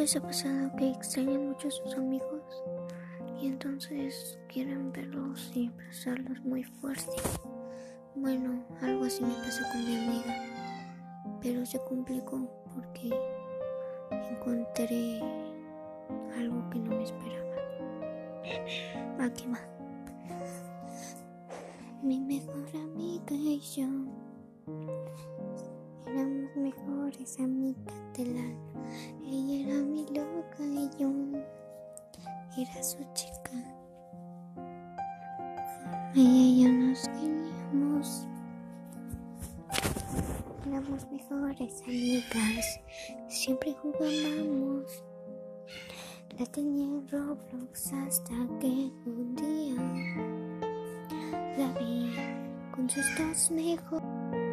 les ha pasado que extrañan mucho a sus amigos y entonces quieren verlos y abrazarlos muy fuerte? Bueno, algo así me pasó con mi amiga, pero se complicó porque encontré algo que no me esperaba. Aquí va. Mi mejor amiga y yo éramos mejores amigas del alma. Era su chica. Ella y yo nos queríamos. Éramos mejores amigas. Siempre jugábamos. La tenía en Roblox hasta que un día la vi con sus dos mejores.